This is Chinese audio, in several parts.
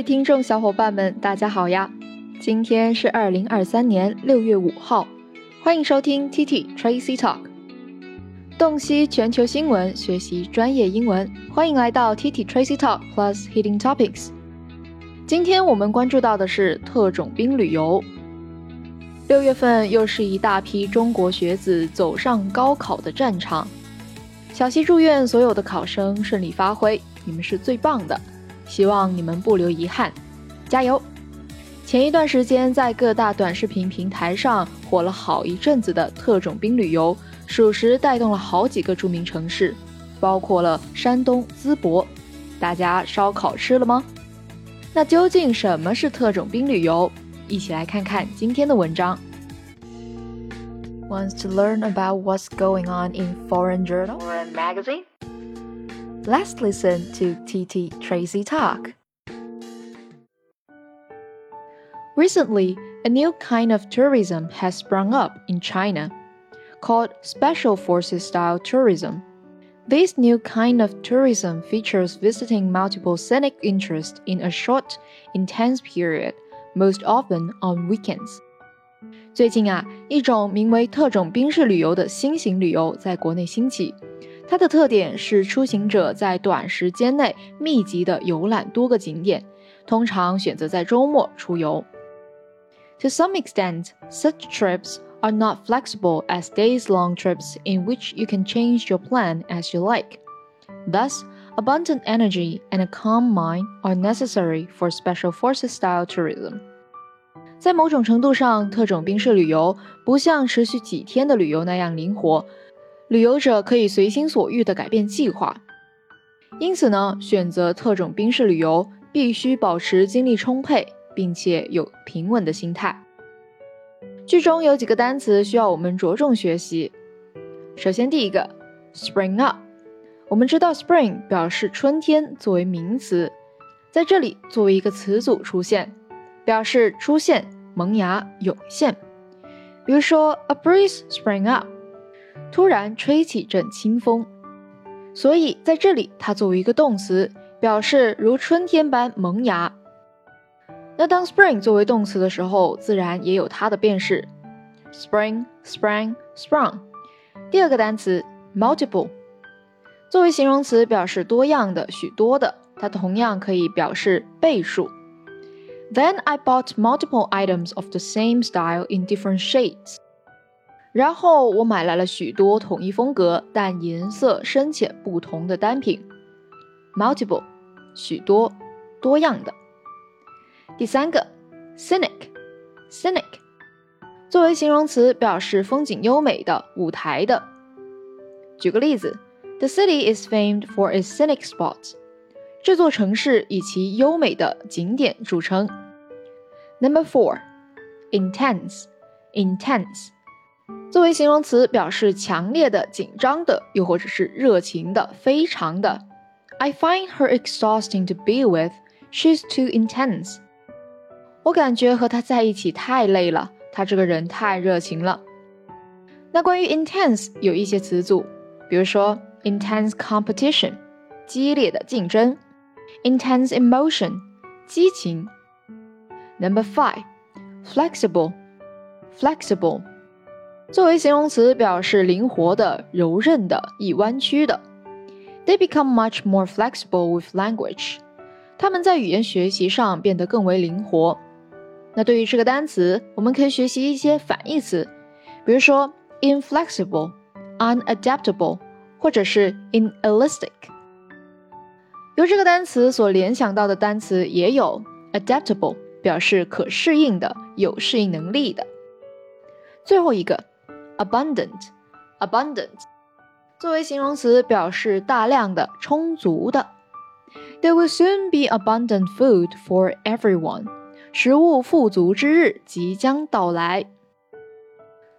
位听众小伙伴们，大家好呀！今天是二零二三年六月五号，欢迎收听 TT Tracy Talk，洞悉全球新闻，学习专业英文，欢迎来到 TT Tracy Talk Plus Hitting Topics。今天我们关注到的是特种兵旅游。六月份又是一大批中国学子走上高考的战场，小溪祝愿所有的考生顺利发挥，你们是最棒的，希望你们不留遗憾，加油！前一段时间，在各大短视频平台上火了好一阵子的特种兵旅游，属实带动了好几个著名城市，包括了山东淄博。大家烧烤吃了吗？那究竟什么是特种兵旅游？一起来看看今天的文章。Wants to learn about what's going on in foreign journal or magazine? Let's listen to TT Tracy talk. Recently, a new kind of tourism has sprung up in China, called Special Forces style tourism. This new kind of tourism features visiting multiple scenic interests in a short, intense period, most often on weekends. 最近啊，一种名为特种兵式旅游的新型旅游在国内兴起。 它的特点是出行者在短时间内密集的游览多个景点，通常选择在周末出游。To some extent, such trips are not flexible as days long trips in which you can change your plan as you like. Thus, abundant energy and a calm mind are necessary for special forces style tourism. 在某种程度上，特种兵式旅游不像持续几天的旅游那样灵活， 旅游者可以随心所欲地改变计划。因此呢，选择特种兵式旅游必须保持精力充沛。并且有平稳的心态。剧中有几个单词需要我们着重学习。首先，第一个，spring up。我们知道，spring 表示春天作为名词，在这里作为一个词组出现，表示出现、萌芽、涌现。比如说，a breeze spring up，突然吹起阵清风。所以在这里，它作为一个动词，表示如春天般萌芽。那当 spring 作为动词的时候，自然也有它的变式，spring、sprang、sprung。第二个单词 multiple 作为形容词，表示多样的、许多的，它同样可以表示倍数。Then I bought multiple items of the same style in different shades。然后我买来了许多统一风格但颜色深浅不同的单品。Multiple 许多、多样的。第三个，scenic，scenic，作为形容词表示风景优美的、舞台的。举个例子，The city is famed for its scenic spots。这座城市以其优美的景点著称。Number four，intense，intense，作为形容词表示强烈的、紧张的，又或者是热情的、非常的。I find her exhausting to be with. She's too intense. 我感觉和她在一起太累了，她这个人太热情了。那关于 intense 有一些词组，比如说 intense competition，激烈的竞争；intense emotion，激情。Number five，flexible，flexible，作为形容词表示灵活的、柔韧的、易弯曲的。They become much more flexible with language。他们在语言学习上变得更为灵活。那对于这个单词，我们可以学习一些反义词，比如说 inflexible、unadaptable，或者是 inelastic。由这个单词所联想到的单词也有 adaptable，表示可适应的、有适应能力的。最后一个 abundant，abundant，作为形容词表示大量的、充足的。There will soon be abundant food for everyone. 食物富足之日即将到来，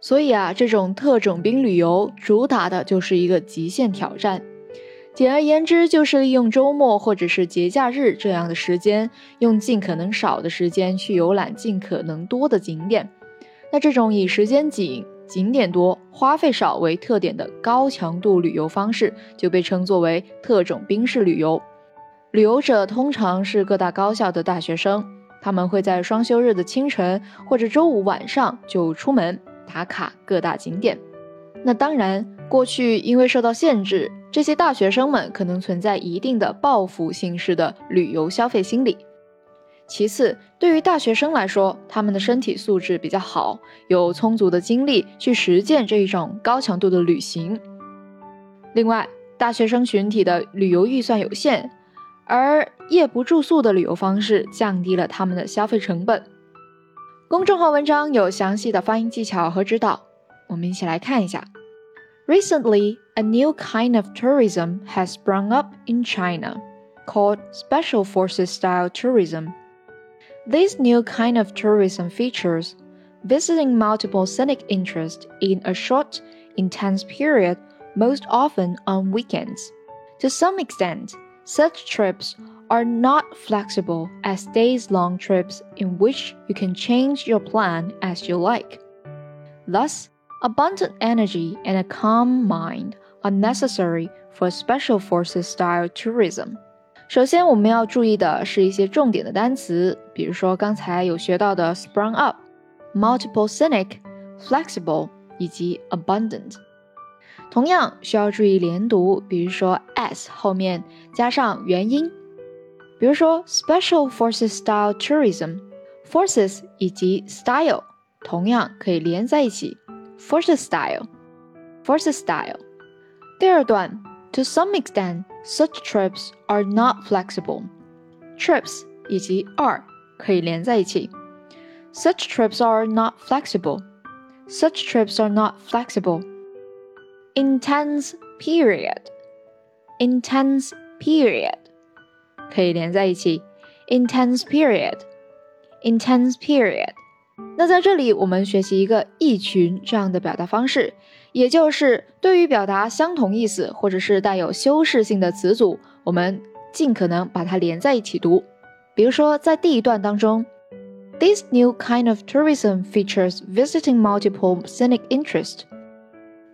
所以啊，这种特种兵旅游主打的就是一个极限挑战，简而言之，就是利用周末或者是节假日这样的时间，用尽可能少的时间去游览尽可能多的景点。那这种以时间紧、景点多、花费少为特点的高强度旅游方式，就被称作为特种兵式旅游。旅游者通常是各大高校的大学生，他们会在双休日的清晨或者周五晚上就出门打卡各大景点。那当然，过去因为受到限制。这些大学生们可能存在一定的报复性式的旅游消费心理。其次，对于大学生来说，他们的身体素质比较好，有充足的精力去实践这一种高强度的旅行。另外，大学生群体的旅游预算有限，而夜不住宿的旅游方式降低了他们的消费成本。公众号文章有详细的发音技巧和指导，我们一起来看一下。Recently, a new kind of tourism has sprung up in China called Special Forces style tourism. This new kind of tourism features visiting multiple scenic interests in a short, intense period, most often on weekends. To some extent, such trips are not flexible as days long trips in which you can change your plan as you like. Thus, Abundant energy and a calm mind are necessary for special forces style tourism. 首先，我们要注意的是一些重点的单词，比如说刚才有学到的 sprung up、multiple scenic、flexible 以及 abundant。同样需要注意连读，比如说 s 后面加上元音，比如说 special forces style tourism，forces 以及 style 同样可以连在一起。，“forces style forces style。第二段 ，to some extent, such trips are not flexible. Trips 以及 are 可以连在一起。Such trips are not flexible. Such trips are not flexible. Intense period, intense period 可以连在一起。Intense period, intense period。 那在这里，我们学习一个一群这样的表达方式，也就是对于表达相同意思或者是带有修饰性的词组，我们尽可能把它连在一起读。比如说，在第一段当中，This new kind of tourism features visiting multiple scenic interest.”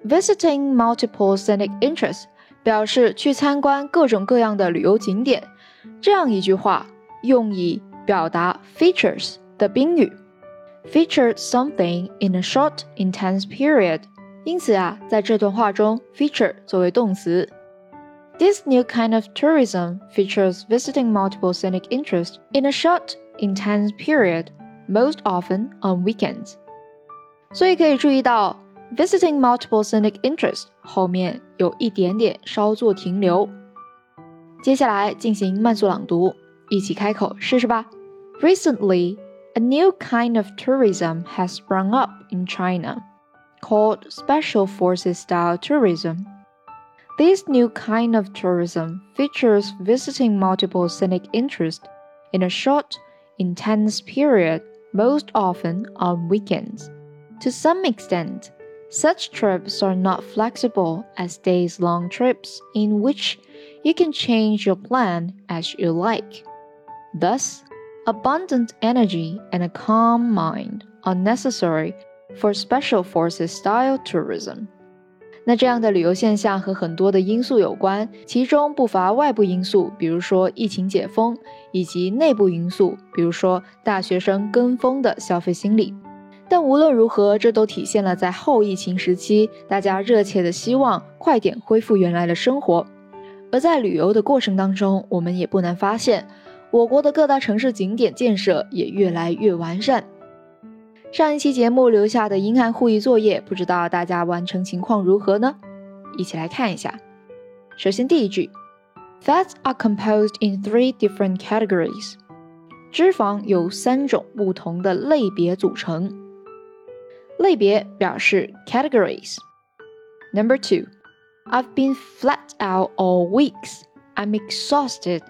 visiting multiple scenic interest 表示去参观各种各样的旅游景点。这样一句话用以表达 features 的宾语。featured something in a short, intense period。因此啊，在这段话中，feature 作为动词。This new kind of tourism features visiting multiple scenic interests in a short, intense period, most often on weekends。所以可以注意到，visiting multiple scenic interests 后面有一点点稍作停留。接下来进行慢速朗读，一起开口试试吧。Recently. A new kind of tourism has sprung up in China called Special Forces style tourism. This new kind of tourism features visiting multiple scenic interests in a short, intense period, most often on weekends. To some extent, such trips are not flexible as days long trips in which you can change your plan as you like. Thus, Abundant energy and a calm mind are necessary for special forces style tourism。那这样的旅游现象和很多的因素有关，其中不乏外部因素，比如说疫情解封，以及内部因素，比如说大学生跟风的消费心理。但无论如何，这都体现了在后疫情时期，大家热切的希望快点恢复原来的生活。而在旅游的过程当中，我们也不难发现。我国的各大城市景点建设也越来越完善。上一期节目留下的英汉互译作业，不知道大家完成情况如何呢？一起来看一下。首先，第一句，Fats are composed in three different categories。脂肪由三种不同的类别组成。类别表示 categories。Number two, I've been flat out all weeks. I'm exhausted.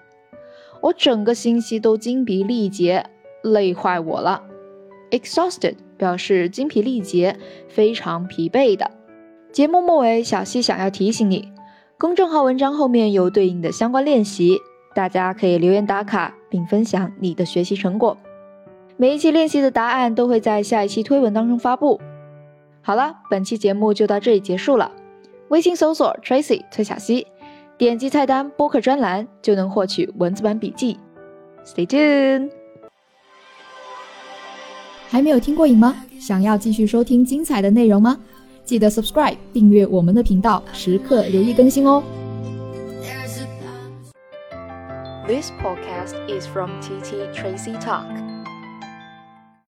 我整个星期都精疲力竭，累坏我了。Exhausted 表示精疲力竭，非常疲惫的。节目末尾，小溪想要提醒你，公众号文章后面有对应的相关练习，大家可以留言打卡并分享你的学习成果。每一期练习的答案都会在下一期推文当中发布。好了，本期节目就到这里结束了。微信搜索 Tracy 崔小溪，点击菜单播客专栏就能获取文字版笔记。Stay tuned 还没有听过瘾吗？想要继续收听精彩的内容吗？记得 subscribe 订阅我们的频道时刻留意更新哦。This podcast is from tt tracy talk.